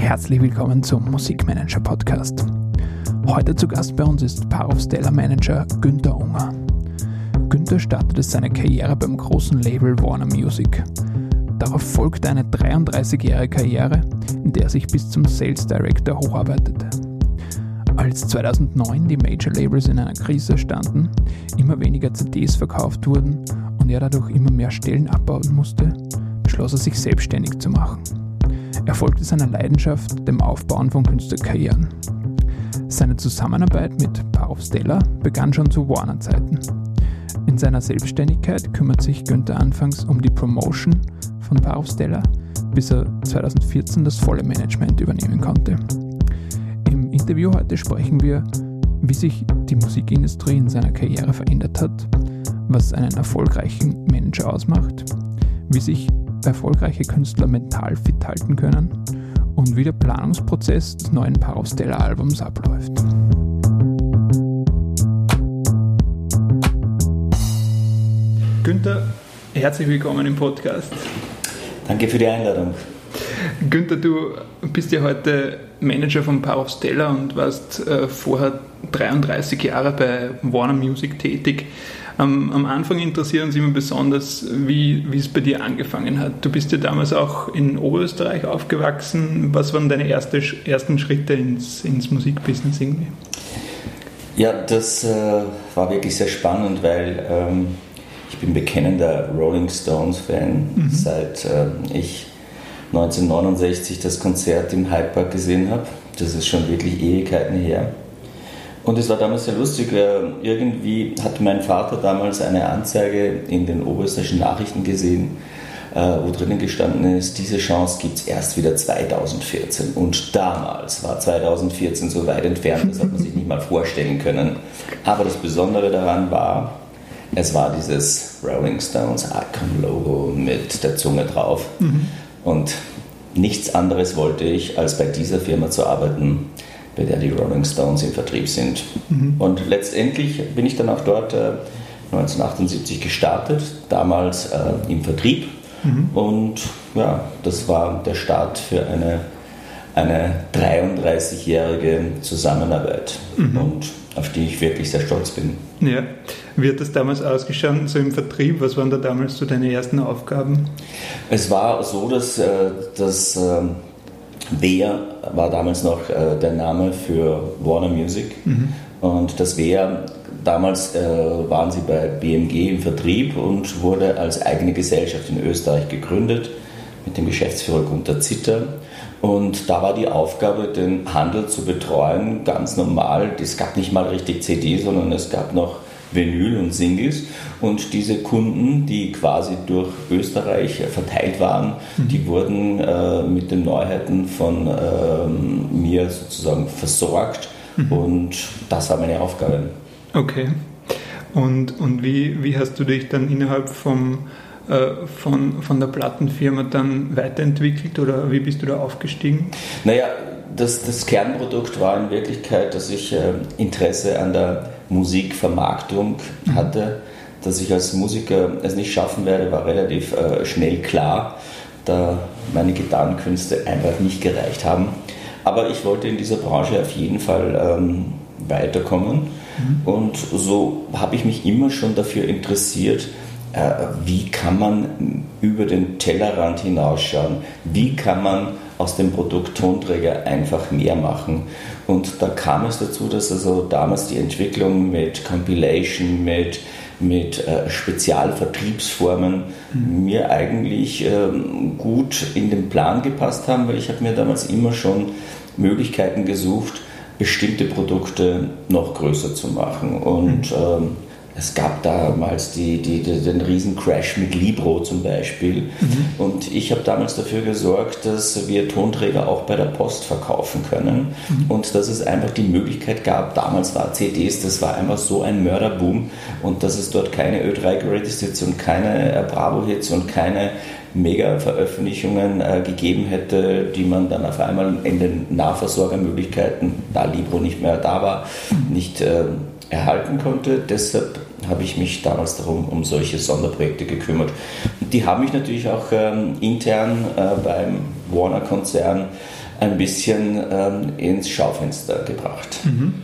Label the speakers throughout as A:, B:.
A: Herzlich willkommen zum Musikmanager Podcast. Heute zu Gast bei uns ist Parov Stellar Manager Günther Unger. Günther startete seine Karriere beim großen Label Warner Music. Darauf folgte eine 33-jährige Karriere, in der er sich bis zum Sales Director hocharbeitete. Als 2009 die Major Labels in einer Krise standen, immer weniger CDs verkauft wurden und er dadurch immer mehr Stellen abbauen musste, beschloss er sich selbstständig zu machen. Er folgte seiner Leidenschaft, dem Aufbauen von Künstlerkarrieren. Seine Zusammenarbeit mit Parov Stella begann schon zu Warner-Zeiten. In seiner Selbstständigkeit kümmert sich Günther anfangs um die Promotion von Parov Stella, bis er 2014 das volle Management übernehmen konnte. Im Interview heute sprechen wir, wie sich die Musikindustrie in seiner Karriere verändert hat, was einen erfolgreichen Manager ausmacht, wie sich erfolgreiche Künstler mental fit halten können und wie der Planungsprozess des neuen Parostella-Albums abläuft. Günther, herzlich willkommen im Podcast.
B: Danke für die Einladung.
A: Günther, du bist ja heute Manager von Power of Stella und warst äh, vorher 33 Jahre bei Warner Music tätig. Ähm, am Anfang interessieren uns immer besonders, wie, wie es bei dir angefangen hat. Du bist ja damals auch in Oberösterreich aufgewachsen. Was waren deine erste, ersten Schritte ins, ins Musikbusiness irgendwie?
B: Ja, das äh, war wirklich sehr spannend, weil ähm, ich bin bekennender Rolling Stones-Fan, mhm. seit äh, ich 1969 das Konzert im Hyde Park gesehen habe. Das ist schon wirklich Ewigkeiten her. Und es war damals sehr lustig. Irgendwie hat mein Vater damals eine Anzeige in den oberösterreichischen Nachrichten gesehen, äh, wo drinnen gestanden ist, diese Chance gibt es erst wieder 2014. Und damals war 2014 so weit entfernt, das hat man sich nicht mal vorstellen können. Aber das Besondere daran war, es war dieses Rolling Stones Icon-Logo mit der Zunge drauf. Mhm. Und nichts anderes wollte ich, als bei dieser Firma zu arbeiten bei der die Rolling Stones im Vertrieb sind. Mhm. Und letztendlich bin ich dann auch dort äh, 1978 gestartet, damals äh, im Vertrieb. Mhm. Und ja, das war der Start für eine, eine 33-jährige Zusammenarbeit. Mhm. Und auf die ich wirklich sehr stolz bin.
A: Ja. Wie hat das damals ausgeschaut, so im Vertrieb? Was waren da damals so deine ersten Aufgaben?
B: Es war so, dass, äh, dass Wer war damals noch äh, der Name für Warner Music. Mhm. Und das Wer, damals äh, waren sie bei BMG im Vertrieb und wurde als eigene Gesellschaft in Österreich gegründet mit dem Geschäftsführer Gunter Zitter. Und da war die Aufgabe, den Handel zu betreuen, ganz normal. Es gab nicht mal richtig CD, sondern es gab noch Vinyl und Singles. Und diese Kunden, die quasi durch Österreich verteilt waren, mhm. die wurden äh, mit den Neuheiten von äh, mir sozusagen versorgt. Mhm. Und das war meine Aufgabe.
A: Okay. Und, und wie, wie hast du dich dann innerhalb vom, äh, von, von der Plattenfirma dann weiterentwickelt oder wie bist du da aufgestiegen?
B: Naja, das, das Kernprodukt war in Wirklichkeit, dass ich äh, Interesse an der Musikvermarktung hatte. Dass ich als Musiker es nicht schaffen werde, war relativ äh, schnell klar, da meine Gitarrenkünste einfach nicht gereicht haben. Aber ich wollte in dieser Branche auf jeden Fall ähm, weiterkommen. Mhm. Und so habe ich mich immer schon dafür interessiert, äh, wie kann man über den Tellerrand hinausschauen, wie kann man aus dem Produkt Tonträger einfach mehr machen. Und da kam es dazu, dass also damals die Entwicklung mit Compilation, mit, mit äh, Spezialvertriebsformen mhm. mir eigentlich ähm, gut in den Plan gepasst haben, weil ich habe mir damals immer schon Möglichkeiten gesucht, bestimmte Produkte noch größer zu machen. Und mhm. ähm, es gab damals die, die, die, den riesen Crash mit Libro zum Beispiel. Mhm. Und ich habe damals dafür gesorgt, dass wir Tonträger auch bei der Post verkaufen können. Mhm. Und dass es einfach die Möglichkeit gab, damals war CDs, das war einfach so ein Mörderboom. Und dass es dort keine Ö3 Greatest Hits und keine äh, Bravo-Hits und keine Mega-Veröffentlichungen äh, gegeben hätte, die man dann auf einmal in den Nahversorgermöglichkeiten, da Libro nicht mehr da war, nicht äh, erhalten konnte. Deshalb habe ich mich damals darum um solche Sonderprojekte gekümmert. Die haben mich natürlich auch ähm, intern äh, beim Warner-Konzern ein bisschen ähm, ins Schaufenster gebracht.
A: Mhm.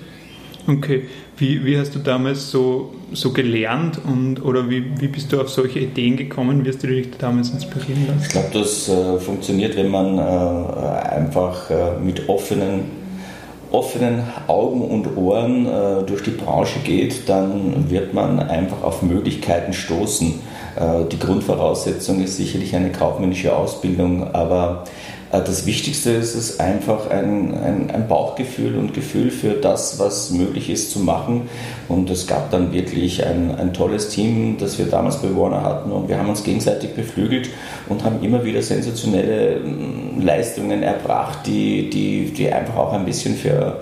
A: Okay, wie, wie hast du damals so, so gelernt und oder wie, wie bist du auf solche Ideen gekommen? Wie hast du dich damals inspirieren lassen?
B: Ich glaube, das äh, funktioniert, wenn man äh, einfach äh, mit offenen offenen Augen und Ohren äh, durch die Branche geht, dann wird man einfach auf Möglichkeiten stoßen. Äh, die Grundvoraussetzung ist sicherlich eine kaufmännische Ausbildung, aber das Wichtigste ist es einfach ein, ein, ein, Bauchgefühl und Gefühl für das, was möglich ist zu machen. Und es gab dann wirklich ein, ein tolles Team, das wir damals bei Warner hatten. Und wir haben uns gegenseitig beflügelt und haben immer wieder sensationelle mm, Leistungen erbracht, die, die, die einfach auch ein bisschen für,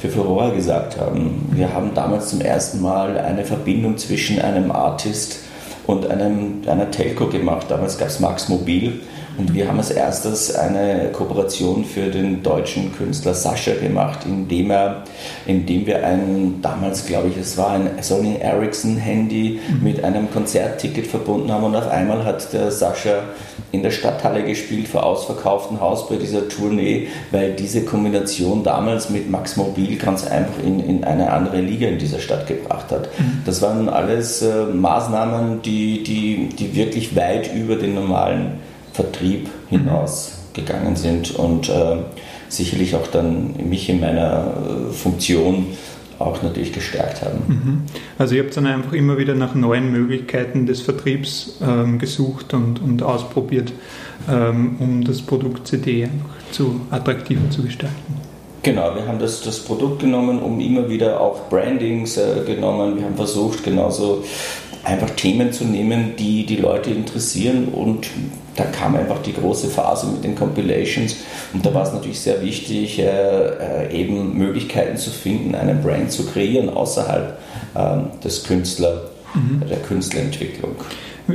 B: für Furore gesagt haben. Wir haben damals zum ersten Mal eine Verbindung zwischen einem Artist und einem, einer Telco gemacht. Damals gab es Max Mobil und wir haben als erstes eine Kooperation für den deutschen Künstler Sascha gemacht, indem, er, indem wir ein, damals glaube ich, es war ein Sony Ericsson Handy mhm. mit einem Konzertticket verbunden haben und auf einmal hat der Sascha in der Stadthalle gespielt vor ausverkauftem Haus bei dieser Tournee, weil diese Kombination damals mit Max Mobil ganz einfach in, in eine andere Liga in dieser Stadt gebracht hat. Mhm. Das waren alles äh, Maßnahmen, die, die, die wirklich weit über den normalen Vertrieb hinausgegangen sind und äh, sicherlich auch dann mich in meiner äh, Funktion auch natürlich gestärkt haben.
A: Mhm. Also ihr habt dann einfach immer wieder nach neuen Möglichkeiten des Vertriebs ähm, gesucht und, und ausprobiert, ähm, um das Produkt CD einfach zu attraktiver zu gestalten.
B: Genau, wir haben das, das Produkt genommen, um immer wieder auch Brandings äh, genommen. Wir haben versucht, genauso einfach Themen zu nehmen, die die Leute interessieren und da kam einfach die große Phase mit den Compilations und da war es natürlich sehr wichtig, äh, äh, eben Möglichkeiten zu finden, einen Brand zu kreieren außerhalb äh, des Künstler, mhm. der Künstlerentwicklung.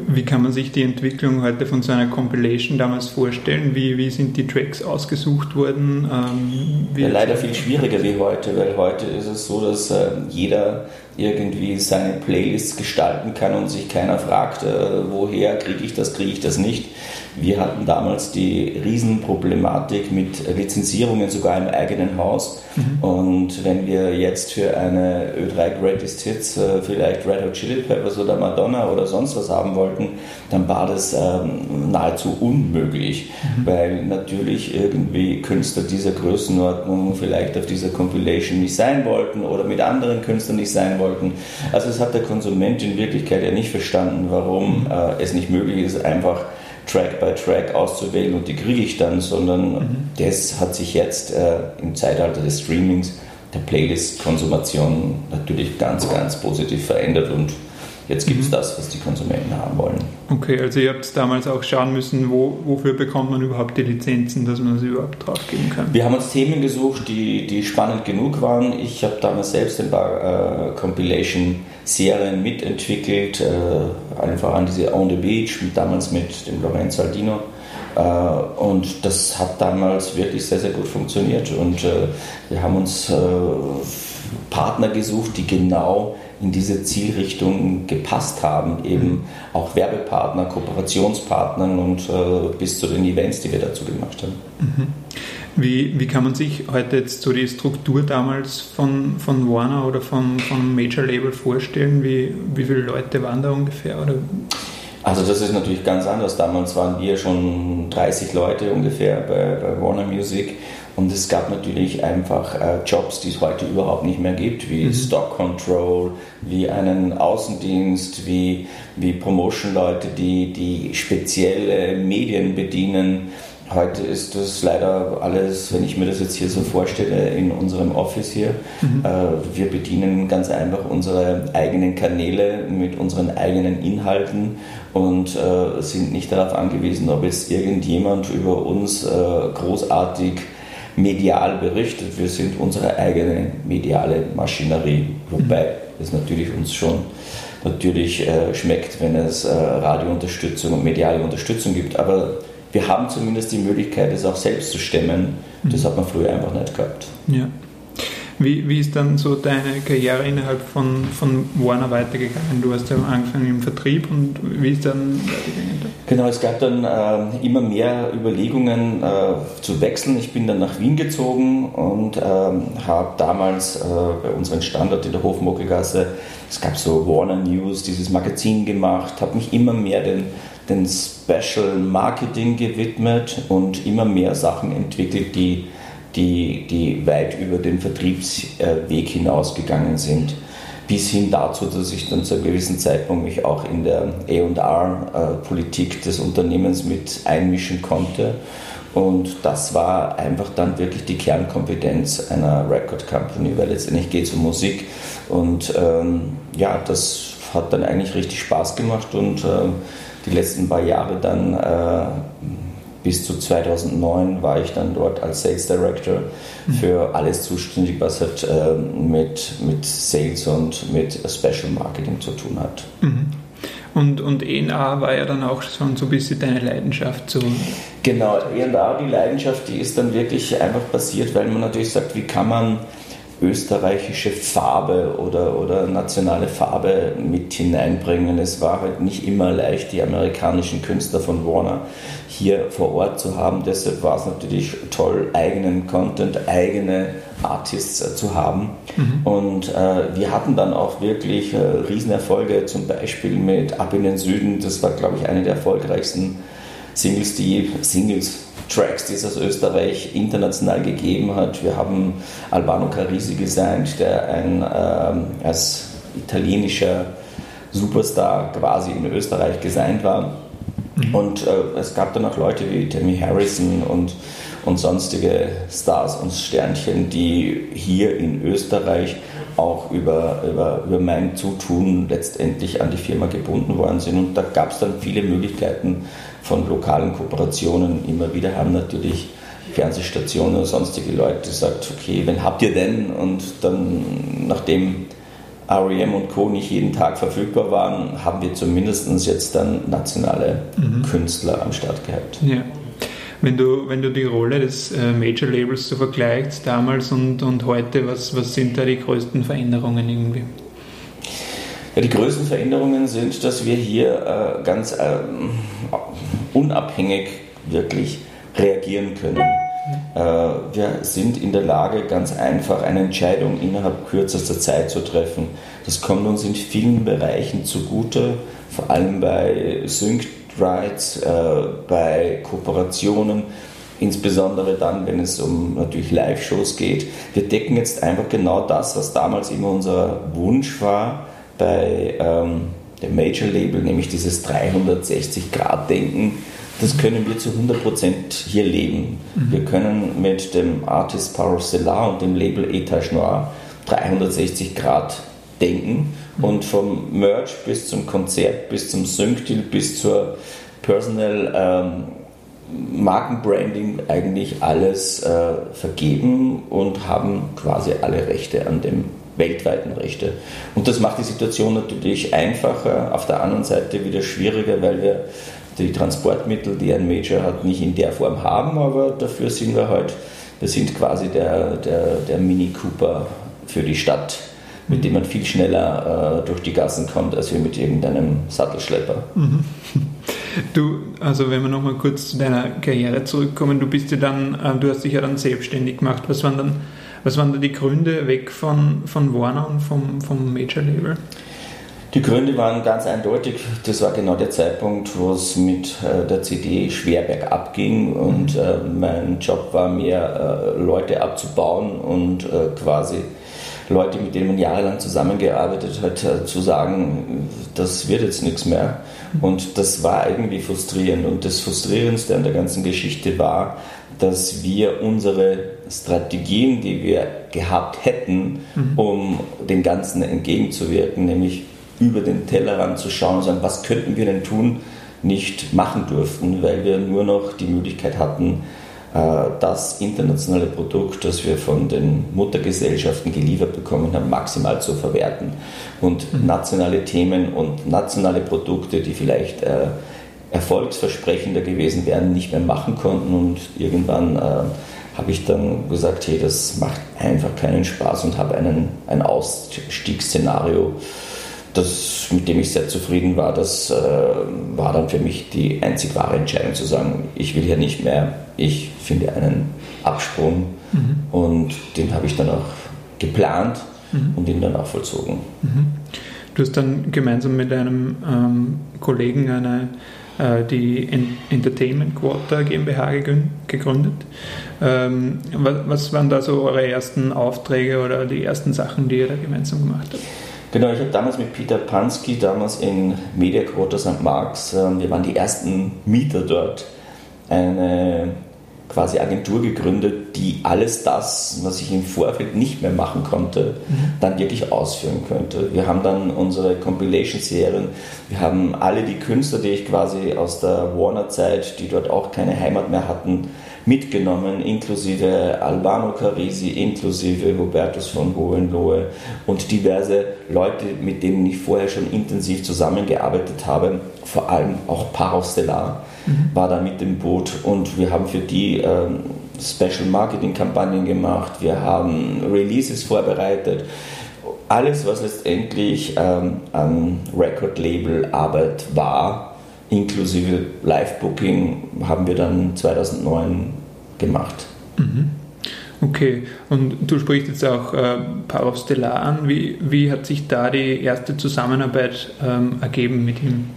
A: Wie kann man sich die Entwicklung heute von so einer Compilation damals vorstellen? Wie, wie sind die Tracks ausgesucht worden?
B: Ähm, ja, leider viel schwieriger wie heute, weil heute ist es so, dass äh, jeder irgendwie seine Playlists gestalten kann und sich keiner fragt, äh, woher kriege ich das, kriege ich das nicht. Wir hatten damals die Riesenproblematik mit Lizenzierungen sogar im eigenen Haus. Mhm. Und wenn wir jetzt für eine Ö3 Greatest Hits äh, vielleicht Red Hot Chili Peppers oder Madonna oder sonst was haben wollten, dann war das ähm, nahezu unmöglich, mhm. weil natürlich irgendwie Künstler dieser Größenordnung vielleicht auf dieser Compilation nicht sein wollten oder mit anderen Künstlern nicht sein wollten. Also es hat der Konsument in Wirklichkeit ja nicht verstanden, warum äh, es nicht möglich ist, einfach Track by Track auszuwählen und die kriege ich dann, sondern mhm. das hat sich jetzt äh, im Zeitalter des Streamings, der Playlist-Konsumation natürlich ganz, ganz positiv verändert und Jetzt gibt es mhm. das, was die Konsumenten haben wollen.
A: Okay, also ihr habt damals auch schauen müssen, wo, wofür bekommt man überhaupt die Lizenzen, dass man sie überhaupt draufgeben kann.
B: Wir haben uns Themen gesucht, die, die spannend genug waren. Ich habe damals selbst ein paar äh, Compilation-Serien mitentwickelt, äh, einfach an diese On the Beach, damals mit dem Lorenzo Aldino. Äh, und das hat damals wirklich sehr, sehr gut funktioniert. Und äh, wir haben uns äh, Partner gesucht, die genau in diese Zielrichtung gepasst haben, eben mhm. auch Werbepartner, Kooperationspartner und äh, bis zu den Events, die wir dazu gemacht haben.
A: Mhm. Wie, wie kann man sich heute jetzt so die Struktur damals von, von Warner oder von, von Major Label vorstellen? Wie, wie viele Leute waren da ungefähr? Oder?
B: Also das ist natürlich ganz anders. Damals waren wir schon 30 Leute ungefähr bei, bei Warner Music und es gab natürlich einfach äh, Jobs, die es heute überhaupt nicht mehr gibt, wie mhm. Stock Control, wie einen Außendienst, wie, wie Promotion-Leute, die, die spezielle Medien bedienen. Heute ist das leider alles, wenn ich mir das jetzt hier so vorstelle, in unserem Office hier. Mhm. Äh, wir bedienen ganz einfach unsere eigenen Kanäle mit unseren eigenen Inhalten und äh, sind nicht darauf angewiesen, ob jetzt irgendjemand über uns äh, großartig medial berichtet. Wir sind unsere eigene mediale Maschinerie, wobei es natürlich uns schon natürlich äh, schmeckt, wenn es äh, Radiounterstützung und mediale Unterstützung gibt. Aber wir haben zumindest die Möglichkeit, es auch selbst zu stemmen. Das hat man früher einfach nicht gehabt.
A: Ja. Wie, wie ist dann so deine Karriere innerhalb von, von Warner weitergegangen? Du hast ja angefangen im Vertrieb und wie ist dann weitergegangen?
B: Genau, es gab dann äh, immer mehr Überlegungen äh, zu wechseln. Ich bin dann nach Wien gezogen und ähm, habe damals äh, bei unserem Standort in der Hofmockelgasse, es gab so Warner News, dieses Magazin gemacht, habe mich immer mehr den, den Special Marketing gewidmet und immer mehr Sachen entwickelt, die die, die weit über den Vertriebsweg hinausgegangen sind. Bis hin dazu, dass ich dann zu einem gewissen Zeitpunkt mich auch in der AR-Politik des Unternehmens mit einmischen konnte. Und das war einfach dann wirklich die Kernkompetenz einer Record Company, weil letztendlich geht es um Musik. Und ähm, ja, das hat dann eigentlich richtig Spaß gemacht und äh, die letzten paar Jahre dann äh, bis zu 2009 war ich dann dort als Sales Director für alles zuständig, was halt äh, mit, mit Sales und mit Special Marketing zu tun hat.
A: Mhm. Und, und ENA war ja dann auch schon so ein bisschen deine Leidenschaft. So.
B: Genau, ENA, die Leidenschaft, die ist dann wirklich einfach passiert, weil man natürlich sagt, wie kann man österreichische Farbe oder, oder nationale Farbe mit hineinbringen. Es war halt nicht immer leicht, die amerikanischen Künstler von Warner hier vor Ort zu haben. Deshalb war es natürlich toll, eigenen Content, eigene Artists äh, zu haben. Mhm. Und äh, wir hatten dann auch wirklich äh, Riesenerfolge, zum Beispiel mit Ab in den Süden. Das war, glaube ich, eine der erfolgreichsten Singles, die Singles Tracks, die es aus Österreich international gegeben hat. Wir haben Albano Carisi gesigned, der ein ähm, als italienischer Superstar quasi in Österreich gesigned war. Mhm. Und äh, es gab dann auch Leute wie Tammy Harrison und, und sonstige Stars und Sternchen, die hier in Österreich auch über, über, über mein Zutun letztendlich an die Firma gebunden worden sind. Und da gab es dann viele Möglichkeiten von lokalen Kooperationen. Immer wieder haben natürlich Fernsehstationen oder sonstige Leute gesagt, okay, wen habt ihr denn? Und dann, nachdem REM und Co. nicht jeden Tag verfügbar waren, haben wir zumindest jetzt dann nationale mhm. Künstler am Start gehabt.
A: Ja. Wenn du, wenn du die Rolle des äh, Major Labels so vergleichst, damals und, und heute, was, was sind da die größten Veränderungen irgendwie?
B: Ja, die größten Veränderungen sind, dass wir hier äh, ganz äh, unabhängig wirklich reagieren können. Äh, wir sind in der Lage, ganz einfach eine Entscheidung innerhalb kürzester Zeit zu treffen. Das kommt uns in vielen Bereichen zugute, vor allem bei Sync Rights, äh, bei Kooperationen, insbesondere dann, wenn es um natürlich Live-Shows geht. Wir decken jetzt einfach genau das, was damals immer unser Wunsch war bei ähm, dem Major-Label, nämlich dieses 360-Grad-Denken das können wir zu 100% hier leben. Mhm. Wir können mit dem Artist Power Stellar und dem Label Etage Noir 360 Grad denken mhm. und vom Merch bis zum Konzert, bis zum Sync-Deal, bis zur Personal ähm, Markenbranding eigentlich alles äh, vergeben und haben quasi alle Rechte an dem weltweiten Rechte. Und das macht die Situation natürlich einfacher, auf der anderen Seite wieder schwieriger, weil wir die Transportmittel, die ein Major hat, nicht in der Form haben, aber dafür sind wir halt, wir sind quasi der, der, der Mini Cooper für die Stadt, mit dem man viel schneller äh, durch die Gassen kommt, als wir mit irgendeinem Sattelschlepper. Mhm.
A: Du, also wenn wir nochmal kurz zu deiner Karriere zurückkommen, du bist ja dann, äh, du hast dich ja dann selbstständig gemacht. Was waren dann, was waren da die Gründe weg von, von Warner und vom, vom Major Label?
B: Die Gründe waren ganz eindeutig. Das war genau der Zeitpunkt, wo es mit äh, der CD schwer bergab ging und äh, mein Job war mehr, äh, Leute abzubauen und quasi Leute, mit denen man jahrelang zusammengearbeitet hat, äh, zu sagen, das wird jetzt nichts mehr. Und das war irgendwie frustrierend. Und das Frustrierendste an der ganzen Geschichte war, dass wir unsere Strategien, die wir gehabt hätten, mhm. um dem Ganzen entgegenzuwirken, nämlich über den Tellerrand zu schauen und sagen, was könnten wir denn tun, nicht machen durften, weil wir nur noch die Möglichkeit hatten, das internationale Produkt, das wir von den Muttergesellschaften geliefert bekommen haben, maximal zu verwerten. Und mhm. nationale Themen und nationale Produkte, die vielleicht äh, erfolgsversprechender gewesen wären, nicht mehr machen konnten. Und irgendwann äh, habe ich dann gesagt, hey, das macht einfach keinen Spaß und habe einen, ein Ausstiegsszenario, das, mit dem ich sehr zufrieden war. Das äh, war dann für mich die einzig wahre Entscheidung zu sagen, ich will hier nicht mehr, ich finde einen Absprung mhm. und den habe ich dann auch geplant mhm. und ihn dann auch vollzogen. Mhm.
A: Du hast dann gemeinsam mit einem ähm, Kollegen eine äh, die Entertainment Quarter GmbH gegründet. Ähm, was waren da so eure ersten Aufträge oder die ersten Sachen, die ihr da gemeinsam gemacht habt?
B: Genau, ich habe damals mit Peter Pansky, damals in Media Quarter St. Marx, ähm, wir waren die ersten Mieter dort, eine quasi Agentur gegründet, die alles das, was ich im Vorfeld nicht mehr machen konnte, mhm. dann wirklich ausführen könnte. Wir haben dann unsere Compilation-Serien, wir haben alle die Künstler, die ich quasi aus der Warner-Zeit, die dort auch keine Heimat mehr hatten, mitgenommen, inklusive Albano Carisi, inklusive Hubertus von Hohenlohe und diverse Leute, mit denen ich vorher schon intensiv zusammengearbeitet habe, vor allem auch Parastellar mhm. war da mit dem Boot und wir haben für die ähm, Special Marketing Kampagnen gemacht, wir haben Releases vorbereitet. Alles, was letztendlich ähm, an Record-Label-Arbeit war, inklusive Live-Booking, haben wir dann 2009 gemacht.
A: Mhm. Okay, und du sprichst jetzt auch äh, Paolo Stellar an. Wie, wie hat sich da die erste Zusammenarbeit ähm, ergeben mit ihm?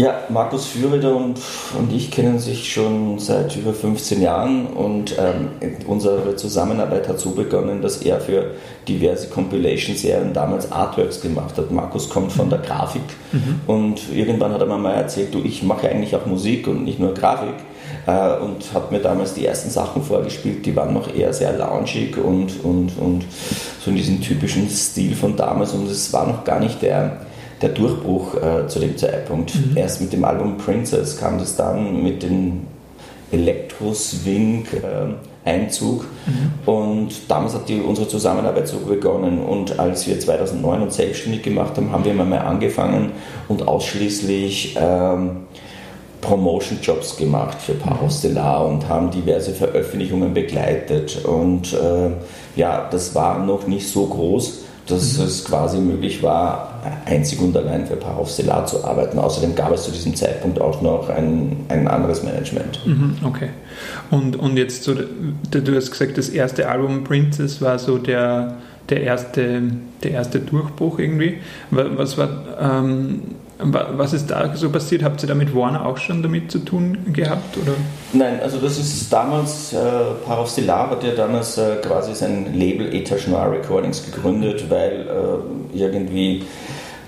B: Ja, Markus Füreder und, und ich kennen sich schon seit über 15 Jahren und ähm, unsere Zusammenarbeit hat so begonnen, dass er für diverse Compilation-Serien damals Artworks gemacht hat. Markus kommt von der Grafik mhm. und irgendwann hat er mir mal erzählt, du, ich mache eigentlich auch Musik und nicht nur Grafik äh, und hat mir damals die ersten Sachen vorgespielt, die waren noch eher sehr loungig und, und, und so in diesem typischen Stil von damals und es war noch gar nicht der der Durchbruch äh, zu dem Zeitpunkt. Mhm. Erst mit dem Album Princess kam das dann mit dem Elektro-Swing-Einzug äh, mhm. und damals hat die, unsere Zusammenarbeit so begonnen und als wir 2009 uns selbstständig gemacht haben, haben wir mal angefangen und ausschließlich ähm, Promotion-Jobs gemacht für Parastellar und haben diverse Veröffentlichungen begleitet und äh, ja, das war noch nicht so groß, dass mhm. es quasi möglich war, einzig und allein für Parastellar zu arbeiten. Außerdem gab es zu diesem Zeitpunkt auch noch ein, ein anderes Management.
A: Mhm, okay. Und, und jetzt so, du hast gesagt, das erste Album Princess war so der, der, erste, der erste Durchbruch irgendwie. Was war, ähm, was ist da so passiert? Habt ihr da mit Warner auch schon damit zu tun gehabt? Oder?
B: Nein, also das ist damals, äh, Parov Stellar hat ja damals äh, quasi sein Label Etage Noir Recordings gegründet, weil äh, irgendwie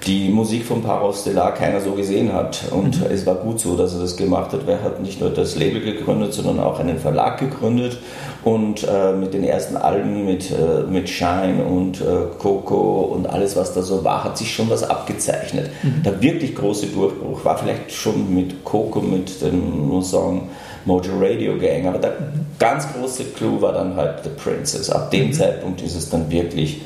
B: die Musik von Parov Stellar keiner so gesehen hat. Und mhm. es war gut so, dass er das gemacht hat, er hat nicht nur das Label gegründet, sondern auch einen Verlag gegründet. Und äh, mit den ersten Alben, mit, äh, mit Shine und äh, Coco und alles, was da so war, hat sich schon was abgezeichnet. Mhm. Der wirklich große Durchbruch war vielleicht schon mit Coco, mit dem Song Mojo Radio Gang, aber der mhm. ganz große Clou war dann halt The Princess. Ab dem mhm. Zeitpunkt ist es dann wirklich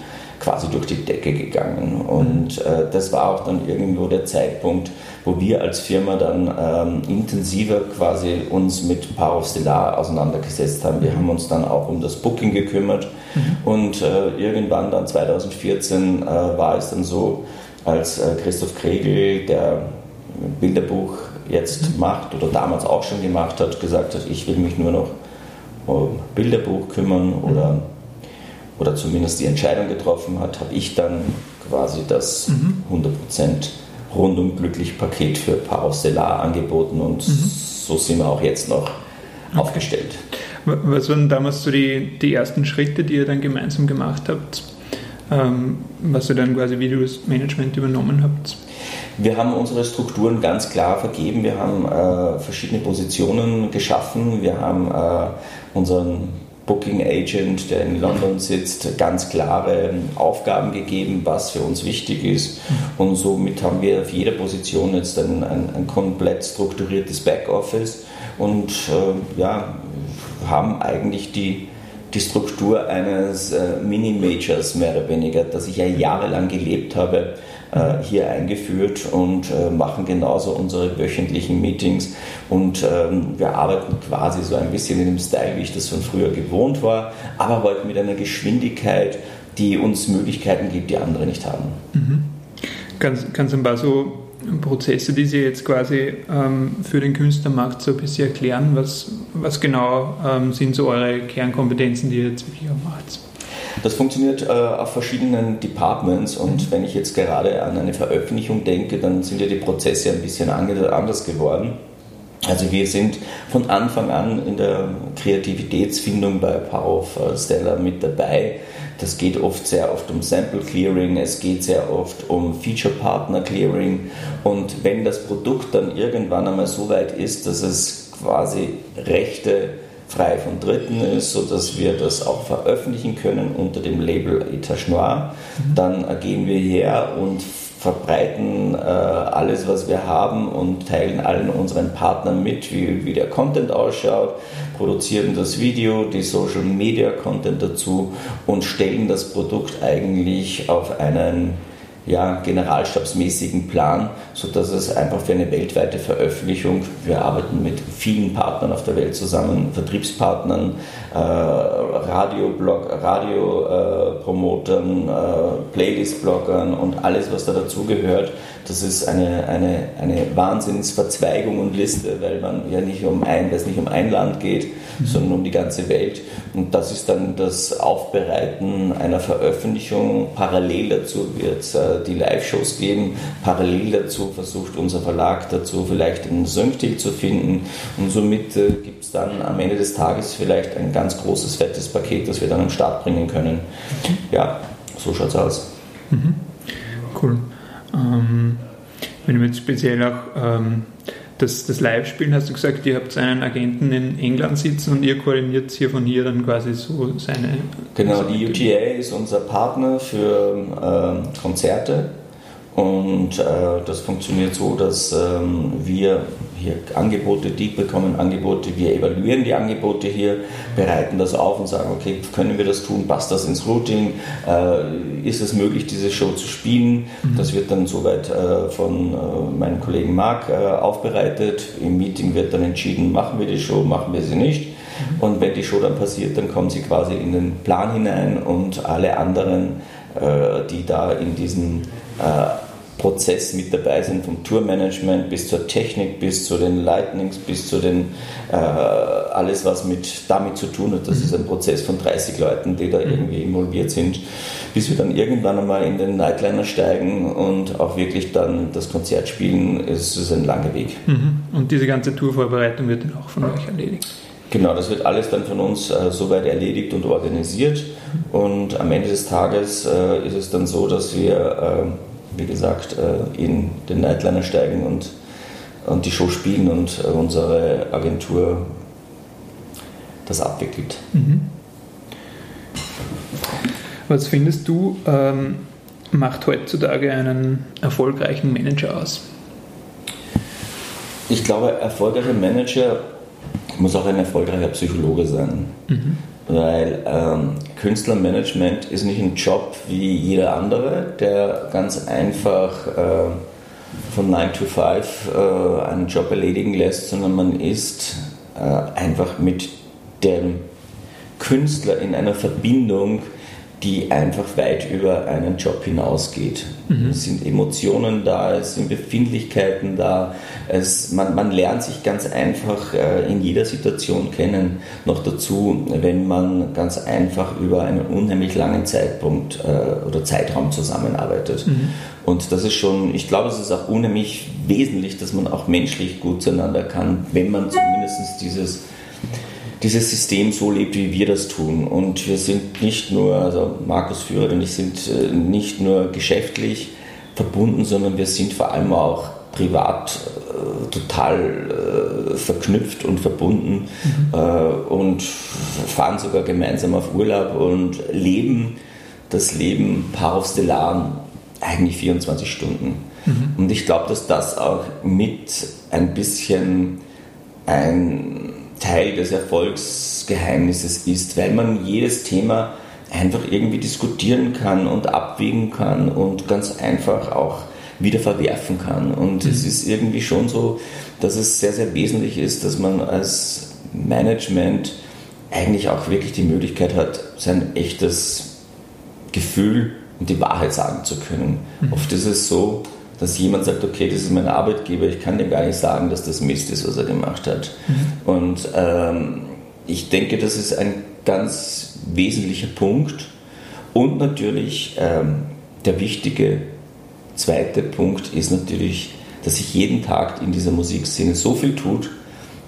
B: quasi durch die Decke gegangen. Und äh, das war auch dann irgendwo der Zeitpunkt, wo wir als Firma dann ähm, intensiver quasi uns mit Power of Stellar auseinandergesetzt haben. Wir haben uns dann auch um das Booking gekümmert mhm. und äh, irgendwann dann 2014 äh, war es dann so, als äh, Christoph Kregel, der Bilderbuch jetzt mhm. macht oder damals auch schon gemacht hat, gesagt hat, ich will mich nur noch um Bilderbuch kümmern oder oder zumindest die Entscheidung getroffen hat, habe ich dann quasi das mhm. 100% rundum glücklich Paket für Parastellar angeboten und mhm. so sind wir auch jetzt noch okay. aufgestellt.
A: Was waren damals so die, die ersten Schritte, die ihr dann gemeinsam gemacht habt, ähm, was ihr dann quasi wie das Management übernommen habt?
B: Wir haben unsere Strukturen ganz klar vergeben. Wir haben äh, verschiedene Positionen geschaffen. Wir haben äh, unseren Booking Agent, der in London sitzt, ganz klare Aufgaben gegeben, was für uns wichtig ist. Und somit haben wir auf jeder Position jetzt ein, ein, ein komplett strukturiertes Backoffice und äh, ja, haben eigentlich die, die Struktur eines äh, Mini-Majors mehr oder weniger, das ich ja jahrelang gelebt habe, äh, hier eingeführt und äh, machen genauso unsere wöchentlichen Meetings und ähm, wir arbeiten quasi so ein bisschen in dem Style, wie ich das von früher gewohnt war, aber heute mit einer Geschwindigkeit, die uns Möglichkeiten gibt, die andere nicht haben.
A: Mhm. Kannst, kannst du ein paar so Prozesse, die Sie jetzt quasi ähm, für den Künstlermarkt so ein bisschen erklären? Was, was genau ähm, sind so eure Kernkompetenzen, die ihr jetzt wirklich auch macht?
B: Das funktioniert äh, auf verschiedenen Departments und mhm. wenn ich jetzt gerade an eine Veröffentlichung denke, dann sind ja die Prozesse ein bisschen anders geworden. Also wir sind von Anfang an in der Kreativitätsfindung bei Power of äh, Stella mit dabei. Das geht oft sehr oft um Sample Clearing, es geht sehr oft um Feature Partner Clearing und wenn das Produkt dann irgendwann einmal so weit ist, dass es quasi Rechte frei von Dritten ist, sodass wir das auch veröffentlichen können unter dem Label Etage Noir, mhm. dann gehen wir her und verbreiten äh, alles, was wir haben und teilen allen unseren Partnern mit, wie, wie der Content ausschaut, produzieren das Video, die Social Media Content dazu und stellen das Produkt eigentlich auf einen ja, generalstabsmäßigen Plan, sodass es einfach für eine weltweite Veröffentlichung, wir arbeiten mit vielen Partnern auf der Welt zusammen, Vertriebspartnern, äh, Radioblog, Radiopromotern, äh, Playlist-Bloggern und alles, was da dazugehört. Das ist eine, eine, eine Wahnsinnsverzweigung und Liste, weil man ja nicht um ein, weil es nicht um ein Land geht, mhm. sondern um die ganze Welt. Und das ist dann das Aufbereiten einer Veröffentlichung. Parallel dazu wird es äh, die Live-Shows geben. Parallel dazu versucht unser Verlag dazu vielleicht einen Sync-Deal zu finden. Und somit äh, gibt es dann am Ende des Tages vielleicht ein ganz großes, fettes Paket, das wir dann am Start bringen können. Ja, so schaut es aus.
A: Mhm. Cool. Ähm, wenn wir jetzt speziell auch ähm, das, das Live-Spielen, hast du gesagt, ihr habt einen Agenten in England sitzen und ihr koordiniert hier von hier dann quasi so seine.
B: Genau, die UTA ist unser Partner für äh, Konzerte und äh, das funktioniert so, dass ähm, wir hier Angebote, die bekommen Angebote, wir evaluieren die Angebote hier, bereiten das auf und sagen, okay, können wir das tun, passt das ins Routing, äh, ist es möglich, diese Show zu spielen? Mhm. Das wird dann soweit äh, von äh, meinem Kollegen Marc äh, aufbereitet. Im Meeting wird dann entschieden, machen wir die Show, machen wir sie nicht. Mhm. Und wenn die Show dann passiert, dann kommen sie quasi in den Plan hinein und alle anderen, äh, die da in diesen Prozess mit dabei sind, vom Tourmanagement bis zur Technik, bis zu den Lightnings, bis zu den äh, alles, was mit damit zu tun hat. Das mhm. ist ein Prozess von 30 Leuten, die da mhm. irgendwie involviert sind, bis wir dann irgendwann einmal in den Nightliner steigen und auch wirklich dann das Konzert spielen. Es ist ein langer Weg.
A: Mhm. Und diese ganze Tourvorbereitung wird dann auch von euch erledigt?
B: Genau, das wird alles dann von uns äh, soweit erledigt und organisiert. Mhm. Und am Ende des Tages äh, ist es dann so, dass wir äh, wie gesagt, äh, in den Nightliner steigen und, und die Show spielen und äh, unsere Agentur das abwickelt. Mhm.
A: Was findest du, ähm, macht heutzutage einen erfolgreichen Manager aus?
B: Ich glaube, erfolgreicher Manager muss auch ein erfolgreicher Psychologe sein. Mhm weil ähm, Künstlermanagement ist nicht ein Job wie jeder andere, der ganz einfach äh, von 9 to 5 äh, einen Job erledigen lässt, sondern man ist äh, einfach mit dem Künstler in einer Verbindung, die einfach weit über einen Job hinausgeht. Mhm. Es sind Emotionen da, es sind Befindlichkeiten da, es, man, man lernt sich ganz einfach äh, in jeder Situation kennen. Noch dazu, wenn man ganz einfach über einen unheimlich langen Zeitpunkt äh, oder Zeitraum zusammenarbeitet. Mhm. Und das ist schon, ich glaube, es ist auch unheimlich wesentlich, dass man auch menschlich gut zueinander kann, wenn man zumindest dieses dieses System so lebt, wie wir das tun. Und wir sind nicht nur, also Markus Führer und ich sind äh, nicht nur geschäftlich verbunden, sondern wir sind vor allem auch privat äh, total äh, verknüpft und verbunden mhm. äh, und fahren sogar gemeinsam auf Urlaub und leben das Leben par auf Stellaren eigentlich 24 Stunden. Mhm. Und ich glaube, dass das auch mit ein bisschen ein Teil des Erfolgsgeheimnisses ist, weil man jedes Thema einfach irgendwie diskutieren kann und abwägen kann und ganz einfach auch wieder verwerfen kann. Und mhm. es ist irgendwie schon so, dass es sehr, sehr wesentlich ist, dass man als Management eigentlich auch wirklich die Möglichkeit hat, sein echtes Gefühl und die Wahrheit sagen zu können. Mhm. Oft ist es so, dass jemand sagt, okay, das ist mein Arbeitgeber, ich kann dem gar nicht sagen, dass das Mist ist, was er gemacht hat. Mhm. Und ähm, ich denke, das ist ein ganz wesentlicher Punkt. Und natürlich ähm, der wichtige zweite Punkt ist natürlich, dass sich jeden Tag in dieser Musikszene so viel tut,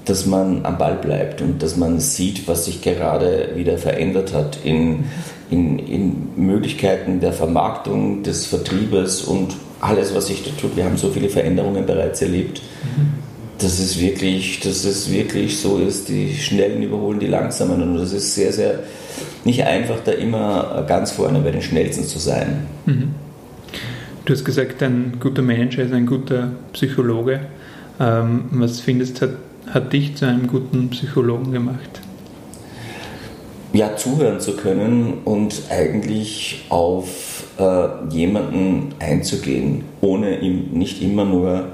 B: dass man am Ball bleibt und dass man sieht, was sich gerade wieder verändert hat in, in, in Möglichkeiten der Vermarktung, des Vertriebes und alles, was sich da tut. Wir haben so viele Veränderungen bereits erlebt, dass es wirklich, dass es wirklich so ist, die Schnellen überholen die Langsamen und das ist sehr, sehr nicht einfach, da immer ganz vorne bei den Schnellsten zu sein. Mhm.
A: Du hast gesagt, ein guter Manager ist ein guter Psychologe. Ähm, was findest du, hat dich zu einem guten Psychologen gemacht?
B: Ja, zuhören zu können und eigentlich auf äh, jemanden einzugehen, ohne ihm nicht immer nur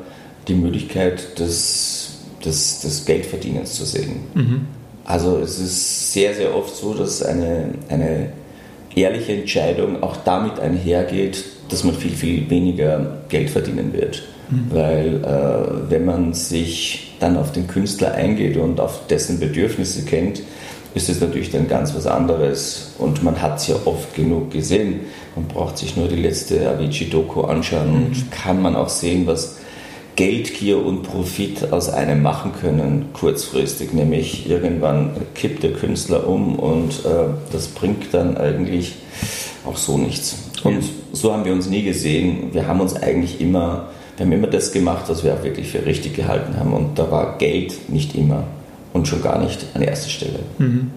B: die Möglichkeit des, des, des Geldverdienens zu sehen. Mhm. Also es ist sehr, sehr oft so, dass eine, eine ehrliche Entscheidung auch damit einhergeht, dass man viel, viel weniger Geld verdienen wird. Mhm. Weil äh, wenn man sich dann auf den Künstler eingeht und auf dessen Bedürfnisse kennt, ist es natürlich dann ganz was anderes. Und man hat es ja oft genug gesehen. Man braucht sich nur die letzte Avicii-Doku anschauen mhm. und kann man auch sehen, was Geldgier und Profit aus einem machen können, kurzfristig. Nämlich irgendwann kippt der Künstler um und äh, das bringt dann eigentlich auch so nichts. Und so haben wir uns nie gesehen. Wir haben uns eigentlich immer wir haben immer das gemacht, was wir auch wirklich für richtig gehalten haben. Und da war Geld nicht immer und schon gar nicht an erster Stelle. Mhm.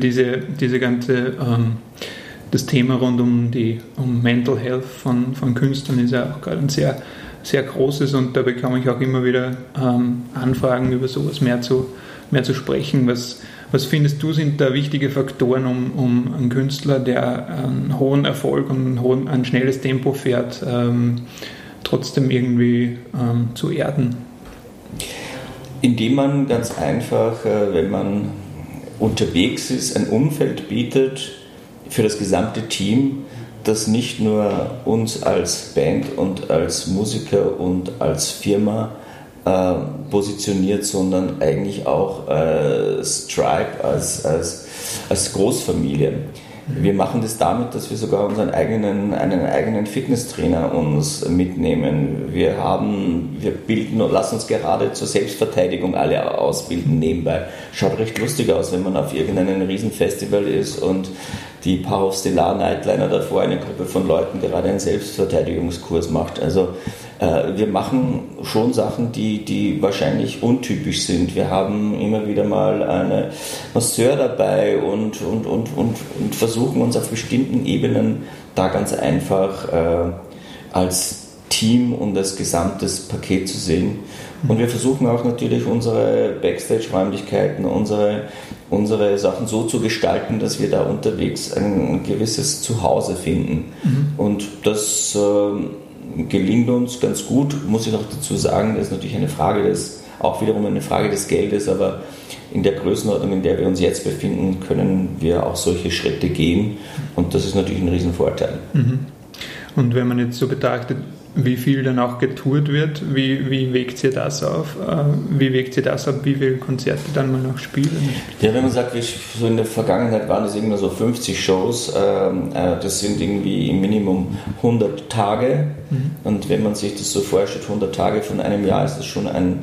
A: Diese, diese ganze, ähm, das Thema rund um die um Mental Health von, von Künstlern ist ja auch gerade ein sehr, sehr großes und da bekomme ich auch immer wieder ähm, Anfragen über sowas mehr zu, mehr zu sprechen. Was, was findest du sind da wichtige Faktoren, um, um einen Künstler, der einen hohen Erfolg und ein, hohen, ein schnelles Tempo fährt, ähm, trotzdem irgendwie ähm, zu erden?
B: Indem man ganz einfach, äh, wenn man unterwegs ist, ein Umfeld bietet für das gesamte Team, das nicht nur uns als Band und als Musiker und als Firma äh, positioniert, sondern eigentlich auch äh, Stripe als, als, als Großfamilie. Wir machen das damit, dass wir sogar unseren eigenen, einen eigenen Fitnesstrainer uns mitnehmen. Wir haben, wir bilden und lassen uns gerade zur Selbstverteidigung alle ausbilden nebenbei. Schaut recht lustig aus, wenn man auf irgendeinem Riesenfestival ist und die Paar Stellar Nightliner davor eine Gruppe von Leuten gerade einen Selbstverteidigungskurs macht. Also wir machen schon Sachen, die, die wahrscheinlich untypisch sind. Wir haben immer wieder mal eine Masseur dabei und, und, und, und, und versuchen uns auf bestimmten Ebenen da ganz einfach äh, als Team und als gesamtes Paket zu sehen. Und wir versuchen auch natürlich unsere Backstage-Räumlichkeiten, unsere, unsere Sachen so zu gestalten, dass wir da unterwegs ein gewisses Zuhause finden. Mhm. Und das äh, gelingt uns ganz gut, muss ich noch dazu sagen, das ist natürlich eine Frage des, auch wiederum eine Frage des Geldes, aber in der Größenordnung, in der wir uns jetzt befinden, können wir auch solche Schritte gehen und das ist natürlich ein Riesenvorteil.
A: Mhm. Und wenn man jetzt so betrachtet, wie viel dann auch getourt wird, wie, wie wägt ihr das auf? Äh, wie wägt ihr das ab, wie viele Konzerte dann mal noch spielen?
B: Ja, wenn man sagt, so in der Vergangenheit waren das immer so 50 Shows, ähm, äh, das sind irgendwie im Minimum 100 Tage mhm. und wenn man sich das so vorstellt, 100 Tage von einem Jahr, ist das schon ein,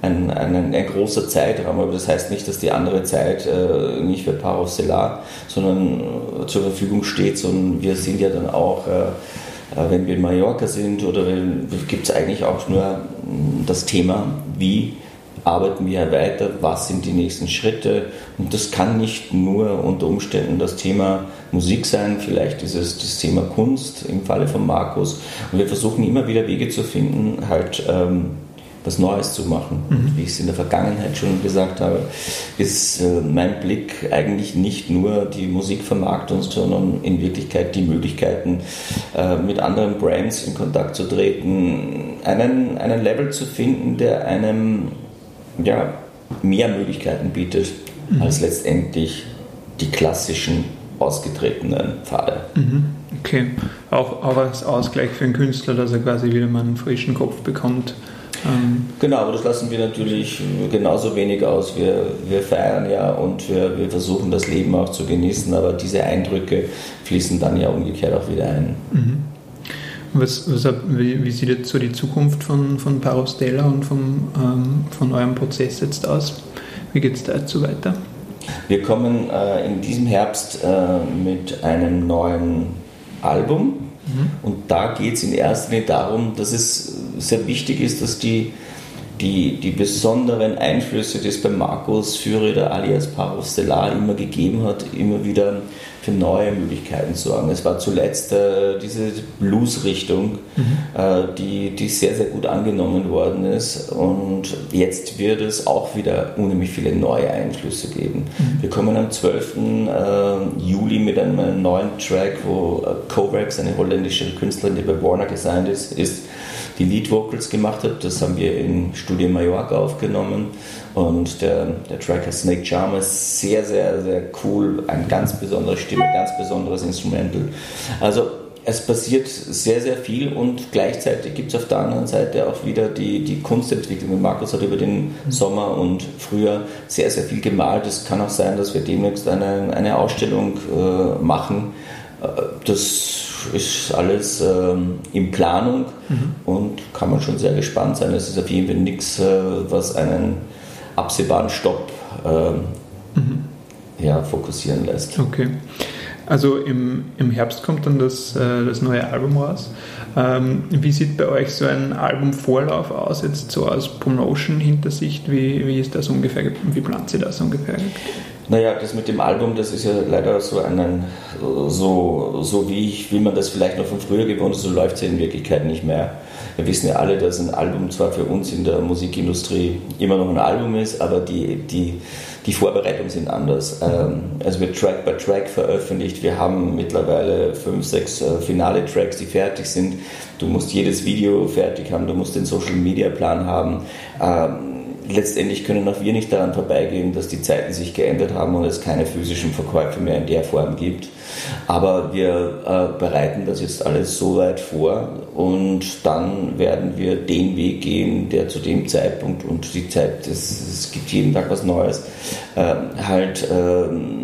B: ein, ein, ein, großer Zeitraum, aber das heißt nicht, dass die andere Zeit äh, nicht für Parostellar, sondern zur Verfügung steht, sondern wir sind ja dann auch äh, wenn wir in Mallorca sind oder gibt es eigentlich auch nur mm, das Thema, wie arbeiten wir weiter, was sind die nächsten Schritte. Und das kann nicht nur unter Umständen das Thema Musik sein, vielleicht ist es das Thema Kunst im Falle von Markus. Und wir versuchen immer wieder Wege zu finden, halt, ähm, was Neues zu machen. Mhm. Wie ich es in der Vergangenheit schon gesagt habe, ist äh, mein Blick eigentlich nicht nur die Musikvermarktung, sondern in Wirklichkeit die Möglichkeiten, äh, mit anderen Brands in Kontakt zu treten, einen, einen Level zu finden, der einem ja, mehr Möglichkeiten bietet, mhm. als letztendlich die klassischen ausgetretenen Pfade.
A: Mhm. Okay, auch, auch als Ausgleich für den Künstler, dass er quasi wieder mal einen frischen Kopf bekommt.
B: Ähm genau, aber das lassen wir natürlich genauso wenig aus. Wir, wir feiern ja und wir, wir versuchen das Leben auch zu genießen, aber diese Eindrücke fließen dann ja umgekehrt auch wieder ein. Mhm.
A: Was, was, wie, wie, sieht jetzt so die Zukunft von, von Parostella und vom, ähm, von eurem Prozess jetzt aus? Wie geht es dazu weiter?
B: Wir kommen äh, in diesem Herbst äh, mit einem neuen Album. Und da geht es in erster Linie darum, dass es sehr wichtig ist, dass die, die, die besonderen Einflüsse, die es bei Markus Führer alias Paros Stellar immer gegeben hat, immer wieder für neue Möglichkeiten sorgen. Es war zuletzt äh, diese Blues-Richtung, mhm. äh, die, die sehr, sehr gut angenommen worden ist. Und jetzt wird es auch wieder unheimlich viele neue Einflüsse geben. Mhm. Wir kommen am 12. Äh, Juli mit einem neuen Track, wo äh, Kovacs, eine holländische Künstlerin, die bei Warner designt ist, ist die Lead Vocals gemacht hat. Das haben wir in Studio Mallorca aufgenommen. Und der, der Track heißt Snake Charmer ist sehr, sehr, sehr cool. Eine ganz besondere Stimme, ganz besonderes Instrumental. Also es passiert sehr, sehr viel und gleichzeitig gibt es auf der anderen Seite auch wieder die, die Kunstentwicklung. Markus hat über den Sommer und Frühjahr sehr, sehr viel gemalt. Es kann auch sein, dass wir demnächst eine, eine Ausstellung äh, machen. Äh, das ist alles ähm, in Planung mhm. und kann man schon sehr gespannt sein. Es ist auf jeden Fall nichts, äh, was einen absehbaren Stopp äh, mhm. ja, fokussieren lässt.
A: Okay. Also im, im Herbst kommt dann das, äh, das neue Album raus. Ähm, wie sieht bei euch so ein Albumvorlauf aus, jetzt so aus Promotion-Hintersicht? Wie, wie ist das ungefähr, wie plant ihr das ungefähr?
B: Naja, das mit dem Album, das ist ja leider so ein, so, so wie, ich, wie man das vielleicht noch von früher gewohnt ist, so läuft es ja in Wirklichkeit nicht mehr. Wir wissen ja alle, dass ein Album zwar für uns in der Musikindustrie immer noch ein Album ist, aber die, die, die Vorbereitungen sind anders. Ähm, also wird Track by Track veröffentlicht. Wir haben mittlerweile fünf, sechs äh, finale Tracks, die fertig sind. Du musst jedes Video fertig haben, du musst den Social Media Plan haben ähm, letztendlich können auch wir nicht daran vorbeigehen, dass die Zeiten sich geändert haben und es keine physischen Verkäufe mehr in der Form gibt. Aber wir äh, bereiten das jetzt alles so weit vor und dann werden wir den Weg gehen, der zu dem Zeitpunkt und die Zeit, es gibt jeden Tag was Neues, äh, halt ähm,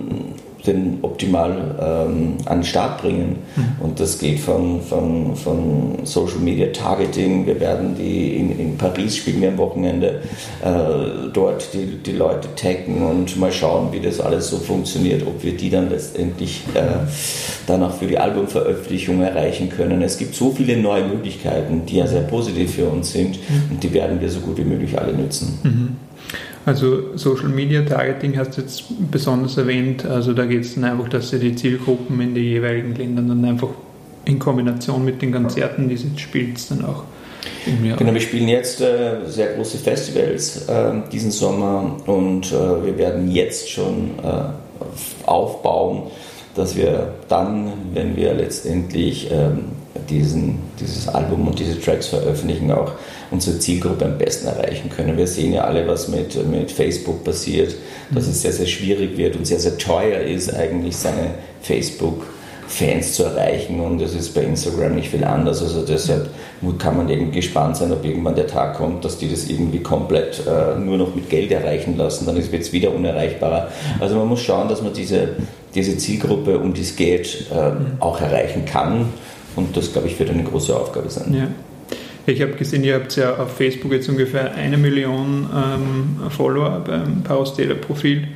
B: den optimal ähm, an den Start bringen. Mhm. Und das geht von, von, von Social Media Targeting. Wir werden die in, in Paris spielen wir am Wochenende äh, dort die, die Leute taggen und mal schauen, wie das alles so funktioniert, ob wir die dann letztendlich äh, dann auch für die Albumveröffentlichung erreichen können. Es gibt so viele neue Möglichkeiten, die ja sehr positiv für uns sind mhm. und die werden wir so gut wie möglich alle nutzen.
A: Mhm. Also Social Media Targeting hast du jetzt besonders erwähnt. Also da geht es dann einfach, dass sie die Zielgruppen in den jeweiligen Ländern dann einfach in Kombination mit den Konzerten, die sie spielt, dann auch.
B: Genau, wir spielen jetzt äh, sehr große Festivals äh, diesen Sommer und äh, wir werden jetzt schon äh, aufbauen, dass wir dann, wenn wir letztendlich ähm, diesen, dieses Album und diese Tracks veröffentlichen, auch unsere Zielgruppe am besten erreichen können. Wir sehen ja alle, was mit, mit Facebook passiert, dass es sehr, sehr schwierig wird und sehr, sehr teuer ist, eigentlich seine Facebook- Fans zu erreichen und das ist bei Instagram nicht viel anders. Also deshalb kann man irgendwie gespannt sein, ob irgendwann der Tag kommt, dass die das irgendwie komplett äh, nur noch mit Geld erreichen lassen, dann wird es wieder unerreichbarer. Also man muss schauen, dass man diese, diese Zielgruppe um die es geht äh, auch erreichen kann und das, glaube ich, wird eine große Aufgabe sein.
A: Ja. Ich habe gesehen, ihr habt ja auf Facebook jetzt ungefähr eine Million ähm, Follower beim Paustele-Profil.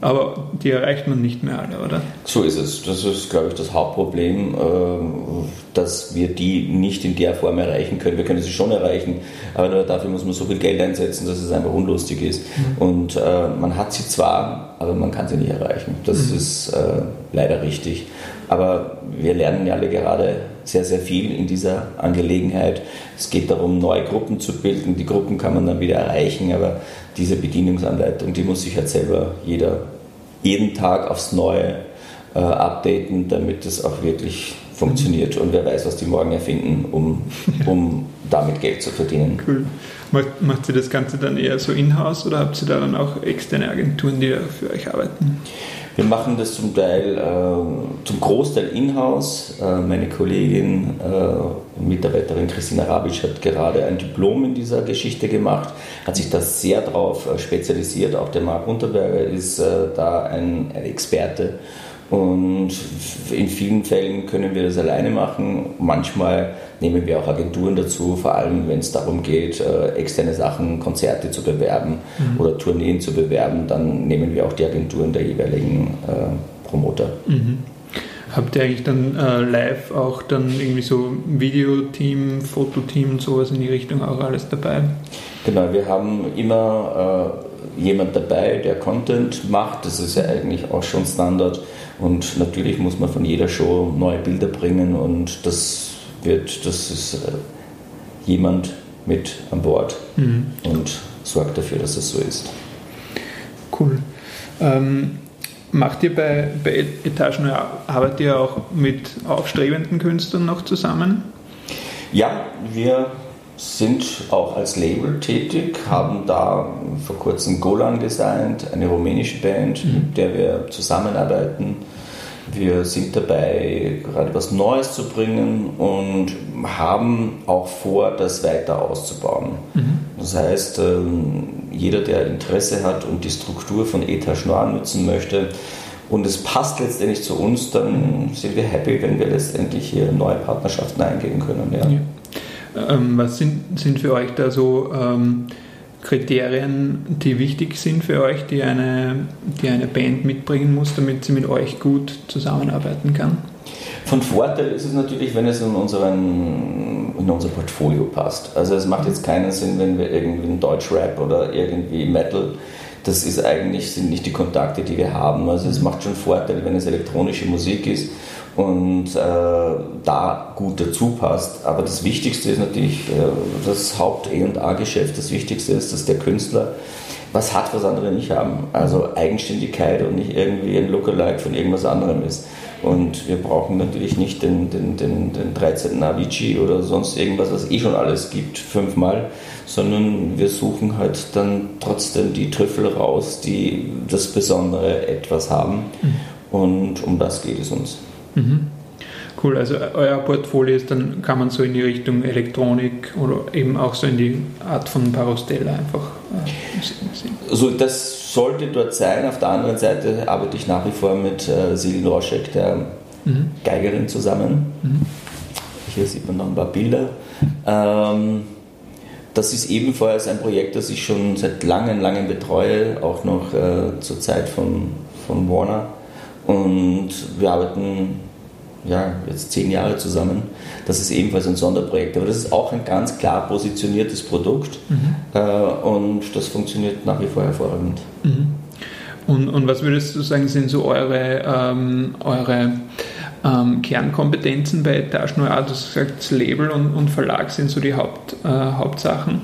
A: Aber die erreicht man nicht mehr alle, oder?
B: So ist es. Das ist, glaube ich, das Hauptproblem, äh, dass wir die nicht in der Form erreichen können. Wir können sie schon erreichen, aber dafür muss man so viel Geld einsetzen, dass es einfach unlustig ist. Mhm. Und äh, man hat sie zwar, aber man kann sie nicht erreichen. Das mhm. ist äh, leider richtig. Aber wir lernen ja alle gerade sehr, sehr viel in dieser Angelegenheit. Es geht darum, neue Gruppen zu bilden. Die Gruppen kann man dann wieder erreichen, aber diese Bedienungsanleitung, die muss sich halt selber jeder jeden Tag aufs Neue äh, updaten, damit es auch wirklich funktioniert. Und wer weiß, was die morgen erfinden, um, um damit Geld zu verdienen.
A: Cool. Macht, macht ihr das Ganze dann eher so in-house oder habt ihr da dann auch externe Agenturen, die für euch arbeiten?
B: Wir machen das zum Teil, äh, zum Großteil in-house. Äh, meine Kollegin, äh, Mitarbeiterin Christina Rabic hat gerade ein Diplom in dieser Geschichte gemacht, hat sich da sehr darauf äh, spezialisiert. Auch der Marc Unterberger ist äh, da ein, ein Experte und in vielen Fällen können wir das alleine machen. Manchmal nehmen wir auch Agenturen dazu, vor allem wenn es darum geht, äh, externe Sachen, Konzerte zu bewerben mhm. oder Tourneen zu bewerben, dann nehmen wir auch die Agenturen der jeweiligen äh, Promoter.
A: Mhm. Habt ihr eigentlich dann äh, live auch dann irgendwie so Videoteam, Fototeam und sowas in die Richtung auch alles dabei?
B: Genau, wir haben immer äh, jemand dabei, der Content macht. Das ist ja eigentlich auch schon Standard. Und natürlich muss man von jeder Show neue Bilder bringen und das wird, das ist äh, jemand mit an Bord mhm. und sorgt dafür, dass es so ist.
A: Cool. Ähm, macht ihr bei, bei Etagen, arbeitet ihr auch mit aufstrebenden Künstlern noch zusammen?
B: Ja, wir sind auch als Label tätig, haben da vor kurzem Golan designt, eine rumänische Band, mhm. mit der wir zusammenarbeiten. Wir sind dabei, gerade was Neues zu bringen und haben auch vor, das weiter auszubauen. Mhm. Das heißt, ähm, jeder, der Interesse hat und die Struktur von Etage Noir nutzen möchte, und es passt letztendlich zu uns, dann sind wir happy, wenn wir letztendlich hier neue Partnerschaften eingehen können. Ja. ja.
A: Ähm, was sind, sind für euch da so ähm, Kriterien, die wichtig sind für euch, die eine, die eine Band mitbringen muss, damit sie mit euch gut zusammenarbeiten kann?
B: Von Vorteil ist es natürlich, wenn es in, unseren, in unser Portfolio passt. Also es macht jetzt keinen Sinn, wenn wir irgendwie einen Deutschrap oder irgendwie Metal das ist eigentlich, sind nicht die Kontakte, die wir haben. Also es macht schon Vorteil, wenn es elektronische Musik ist und äh, da gut dazu passt. Aber das Wichtigste ist natürlich äh, das Haupt-E&A-Geschäft. Das Wichtigste ist, dass der Künstler was hat, was andere nicht haben. Also Eigenständigkeit und nicht irgendwie ein Lookalike von irgendwas anderem ist. Und wir brauchen natürlich nicht den, den, den, den 13. Avicii oder sonst irgendwas, was eh schon alles gibt, fünfmal, sondern wir suchen halt dann trotzdem die Trüffel raus, die das Besondere etwas haben. Mhm. Und um das geht es uns.
A: Mhm. Cool, also euer Portfolio ist dann, kann man so in die Richtung Elektronik oder eben auch so in die Art von Parostella einfach
B: äh, sehen. Also das sollte dort sein. Auf der anderen Seite arbeite ich nach wie vor mit äh, Silin Roschek, der mhm. Geigerin, zusammen. Mhm. Hier sieht man noch ein paar Bilder. Ähm, das ist ebenfalls ein Projekt, das ich schon seit langem, langem betreue, auch noch äh, zur Zeit von, von Warner. Und wir arbeiten ja, jetzt zehn Jahre zusammen. Das ist ebenfalls ein Sonderprojekt. Aber das ist auch ein ganz klar positioniertes Produkt mhm. äh, und das funktioniert nach wie vor hervorragend.
A: Mhm. Und, und was würdest du sagen, sind so eure, ähm, eure ähm, Kernkompetenzen bei Etage Noir? Du hast gesagt, das Label und, und Verlag sind so die Haupt, äh, Hauptsachen.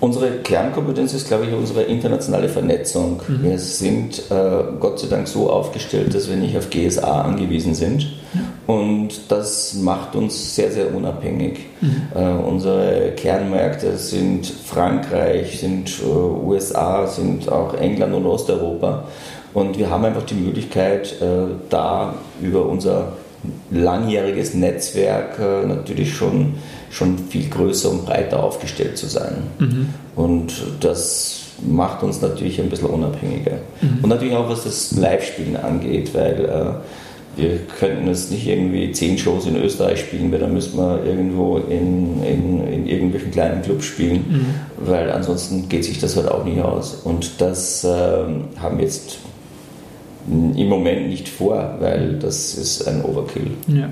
B: Unsere Kernkompetenz ist, glaube ich, unsere internationale Vernetzung. Mhm. Wir sind äh, Gott sei Dank so aufgestellt, dass wir nicht auf GSA angewiesen sind. Und das macht uns sehr, sehr unabhängig. Mhm. Äh, unsere Kernmärkte sind Frankreich, sind äh, USA, sind auch England und Osteuropa. Und wir haben einfach die Möglichkeit, äh, da über unser langjähriges Netzwerk äh, natürlich schon schon viel größer und breiter aufgestellt zu sein. Mhm. Und das macht uns natürlich ein bisschen unabhängiger. Mhm. Und natürlich auch, was das Live-Spielen angeht, weil äh, wir könnten es nicht irgendwie zehn Shows in Österreich spielen, weil dann müssen wir irgendwo in, in, in irgendwelchen kleinen Clubs spielen, mhm. weil ansonsten geht sich das halt auch nicht aus. Und das äh, haben wir jetzt im Moment nicht vor, weil das ist ein Overkill.
A: Ja.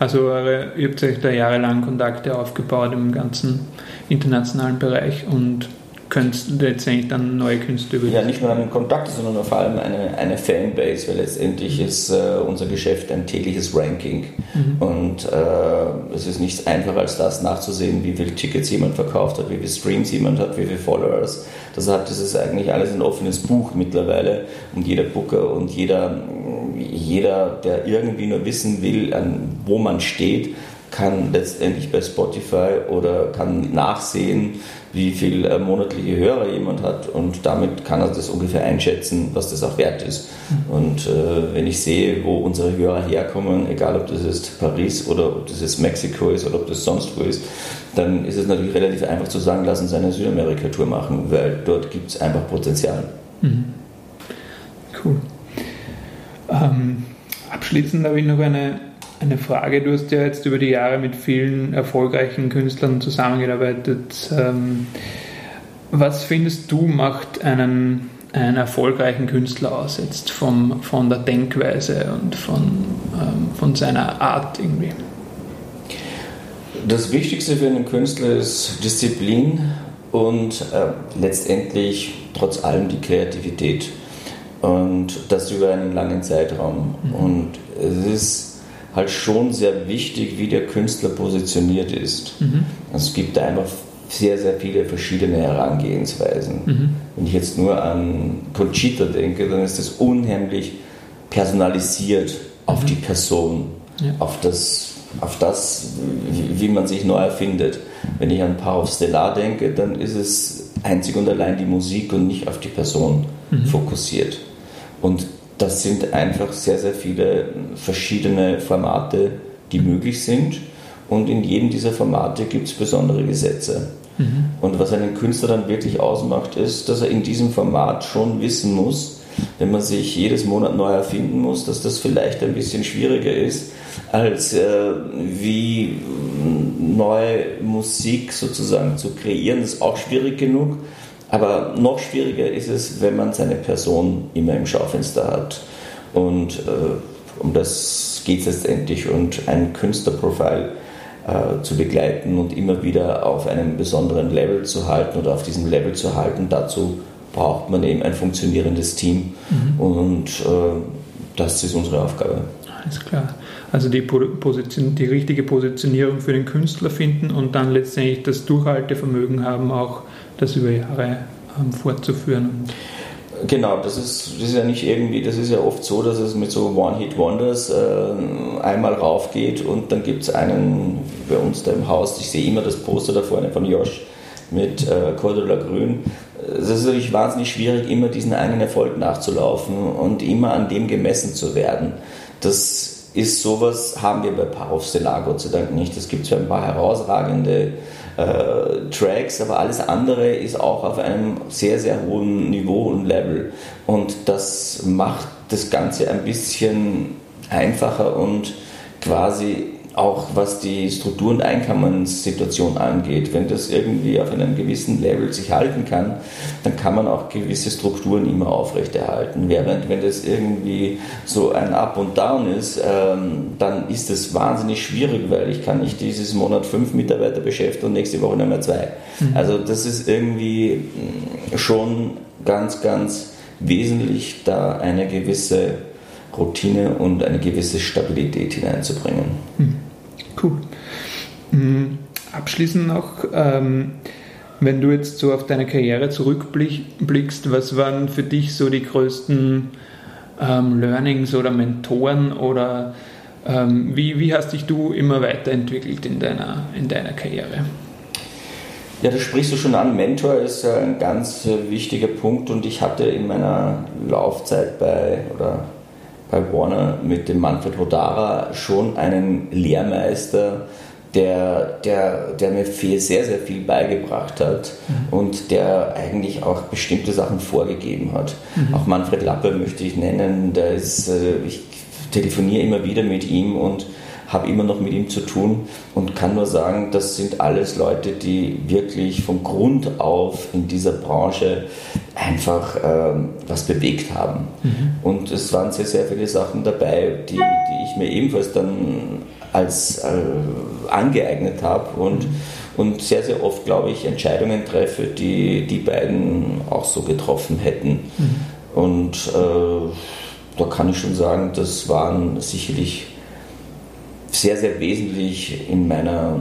A: Also ihr habt euch da jahrelang Kontakte aufgebaut im ganzen internationalen Bereich und Künstler letztendlich dann neue Künstler
B: über. Ja, nicht nur einen Kontakt, sondern vor allem eine, eine Fanbase, weil letztendlich ist äh, unser Geschäft ein tägliches Ranking. Mhm. Und äh, es ist nichts einfacher als das nachzusehen, wie viele Tickets jemand verkauft hat, wie viele Streams jemand hat, wie viele Followers. Deshalb ist es eigentlich alles ein offenes Buch mittlerweile und jeder Booker und jeder, jeder, der irgendwie nur wissen will, an wo man steht, kann letztendlich bei Spotify oder kann nachsehen, wie viel äh, monatliche Hörer jemand hat und damit kann er das ungefähr einschätzen, was das auch wert ist. Und äh, wenn ich sehe, wo unsere Hörer herkommen, egal ob das jetzt Paris oder ob das jetzt Mexiko ist oder ob das sonst wo ist, dann ist es natürlich relativ einfach zu sagen, lassen Sie eine Südamerika-Tour machen, weil dort gibt es einfach Potenzial. Mhm.
A: Cool. Ähm, abschließend habe ich noch eine eine Frage. Du hast ja jetzt über die Jahre mit vielen erfolgreichen Künstlern zusammengearbeitet. Ähm, was findest du macht einen, einen erfolgreichen Künstler aus, jetzt vom, von der Denkweise und von, ähm, von seiner Art irgendwie?
B: Das Wichtigste für einen Künstler ist Disziplin und äh, letztendlich trotz allem die Kreativität. Und das über einen langen Zeitraum. Mhm. Und es ist halt schon sehr wichtig, wie der Künstler positioniert ist. Mhm. Also es gibt einfach sehr, sehr viele verschiedene Herangehensweisen. Mhm. Wenn ich jetzt nur an Conchita denke, dann ist das unheimlich personalisiert auf mhm. die Person, ja. auf das, auf das wie, wie, man sich neu erfindet. Wenn ich an Paar of Stellar denke, dann ist es einzig und allein die Musik und nicht auf die Person mhm. fokussiert. Und das sind einfach sehr, sehr viele verschiedene Formate, die möglich sind. Und in jedem dieser Formate gibt es besondere Gesetze. Mhm. Und was einen Künstler dann wirklich ausmacht, ist, dass er in diesem Format schon wissen muss, wenn man sich jedes Monat neu erfinden muss, dass das vielleicht ein bisschen schwieriger ist, als äh, wie neue Musik sozusagen zu kreieren. Das ist auch schwierig genug. Aber noch schwieriger ist es, wenn man seine Person immer im Schaufenster hat. Und äh, um das geht es letztendlich und ein Künstlerprofil äh, zu begleiten und immer wieder auf einem besonderen Level zu halten oder auf diesem Level zu halten. Dazu braucht man eben ein funktionierendes Team mhm. und äh, das ist unsere Aufgabe.
A: Alles klar. Also die, Position, die richtige Positionierung für den Künstler finden und dann letztendlich das Durchhaltevermögen haben, auch das über Jahre ähm, fortzuführen.
B: Genau, das ist, das ist ja nicht irgendwie, das ist ja oft so, dass es mit so One-Hit-Wonders äh, einmal raufgeht und dann gibt es einen bei uns da im Haus, ich sehe immer das Poster da vorne von Josh mit äh, Cordula Grün. Es ist natürlich wahnsinnig schwierig, immer diesen einen Erfolg nachzulaufen und immer an dem gemessen zu werden. Das ist sowas, haben wir bei Stellar Gott sei Dank nicht. Es gibt zwar ein paar herausragende äh, Tracks, aber alles andere ist auch auf einem sehr, sehr hohen Niveau und Level. Und das macht das Ganze ein bisschen einfacher und quasi auch was die Struktur- und Einkommenssituation angeht. Wenn das irgendwie auf einem gewissen Level sich halten kann, dann kann man auch gewisse Strukturen immer aufrechterhalten. Während wenn das irgendwie so ein Up und Down ist, ähm, dann ist das wahnsinnig schwierig, weil ich kann nicht dieses Monat fünf Mitarbeiter beschäftigen und nächste Woche nur mehr zwei. Mhm. Also das ist irgendwie mm, schon ganz, ganz wesentlich, da eine gewisse Routine und eine gewisse Stabilität hineinzubringen. Mhm.
A: Cool. Mhm. Abschließend noch, ähm, wenn du jetzt so auf deine Karriere zurückblickst, was waren für dich so die größten ähm, Learnings oder Mentoren oder ähm, wie, wie hast dich du immer weiterentwickelt in deiner, in deiner Karriere?
B: Ja, das sprichst du schon an. Mentor ist ein ganz äh, wichtiger Punkt und ich hatte in meiner Laufzeit bei oder bei Warner mit dem Manfred Hodara schon einen Lehrmeister, der, der, der mir viel, sehr, sehr viel beigebracht hat mhm. und der eigentlich auch bestimmte Sachen vorgegeben hat. Mhm. Auch Manfred Lappe möchte ich nennen, der ist, äh, ich telefoniere immer wieder mit ihm und habe immer noch mit ihm zu tun und kann nur sagen, das sind alles Leute, die wirklich von Grund auf in dieser Branche einfach ähm, was bewegt haben. Mhm. Und es waren sehr, sehr viele Sachen dabei, die, die ich mir ebenfalls dann als äh, angeeignet habe und, und sehr, sehr oft, glaube ich, Entscheidungen treffe, die die beiden auch so getroffen hätten. Mhm. Und äh, da kann ich schon sagen, das waren sicherlich sehr, sehr wesentlich in meiner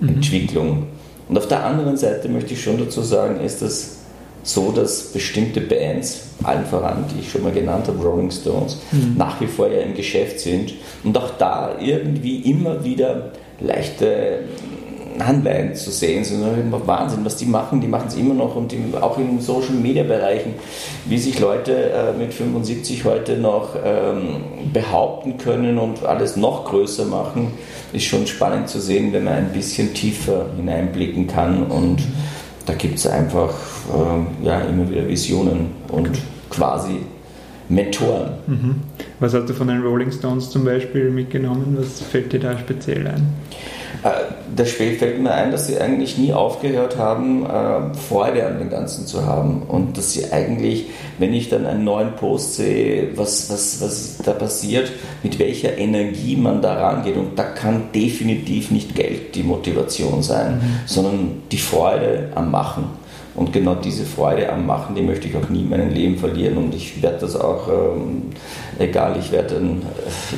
B: mhm. Entwicklung. Und auf der anderen Seite möchte ich schon dazu sagen, ist das so, dass bestimmte Bands, allen voran, die ich schon mal genannt habe, Rolling Stones, mhm. nach wie vor ja im Geschäft sind und auch da irgendwie immer wieder leichte Anleihen zu sehen sind. Immer Wahnsinn, was die machen. Die machen es immer noch und im, auch in Social Media Bereichen, wie sich Leute äh, mit 75 heute noch ähm, behaupten können und alles noch größer machen, ist schon spannend zu sehen, wenn man ein bisschen tiefer hineinblicken kann und da gibt es einfach äh, ja, immer wieder Visionen und quasi Mentoren.
A: Mhm. Was hast du von den Rolling Stones zum Beispiel mitgenommen? Was fällt dir da speziell ein?
B: Äh, das fällt mir ein, dass sie eigentlich nie aufgehört haben, äh, Freude an dem Ganzen zu haben. Und dass sie eigentlich, wenn ich dann einen neuen Post sehe, was, was, was da passiert, mit welcher Energie man da rangeht. Und da kann definitiv nicht Geld die Motivation sein, mhm. sondern die Freude am Machen. Und genau diese Freude am Machen, die möchte ich auch nie in meinem Leben verlieren. Und ich werde das auch, ähm, egal, ich werde dann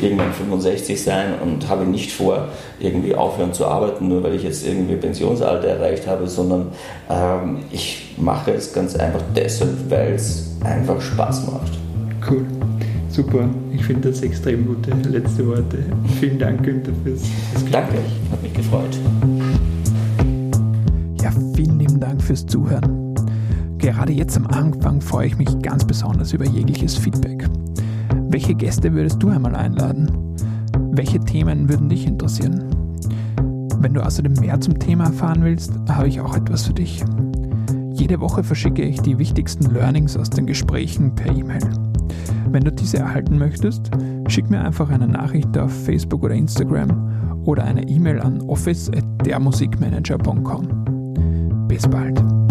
B: äh, irgendwann 65 sein und habe nicht vor, irgendwie aufhören zu arbeiten, nur weil ich jetzt irgendwie Pensionsalter erreicht habe, sondern ähm, ich mache es ganz einfach deshalb, weil es einfach Spaß macht.
A: Cool. Super, ich finde das extrem gute letzte Worte. Vielen Dank, Günther, fürs,
B: fürs Gespräch. Danke, hat mich gefreut.
A: Fürs Zuhören. Gerade jetzt am Anfang freue ich mich ganz besonders über jegliches Feedback. Welche Gäste würdest du einmal einladen? Welche Themen würden dich interessieren? Wenn du außerdem mehr zum Thema erfahren willst, habe ich auch etwas für dich. Jede Woche verschicke ich die wichtigsten Learnings aus den Gesprächen per E-Mail. Wenn du diese erhalten möchtest, schick mir einfach eine Nachricht auf Facebook oder Instagram oder eine E-Mail an office.dermusikmanager.com. Bis bald.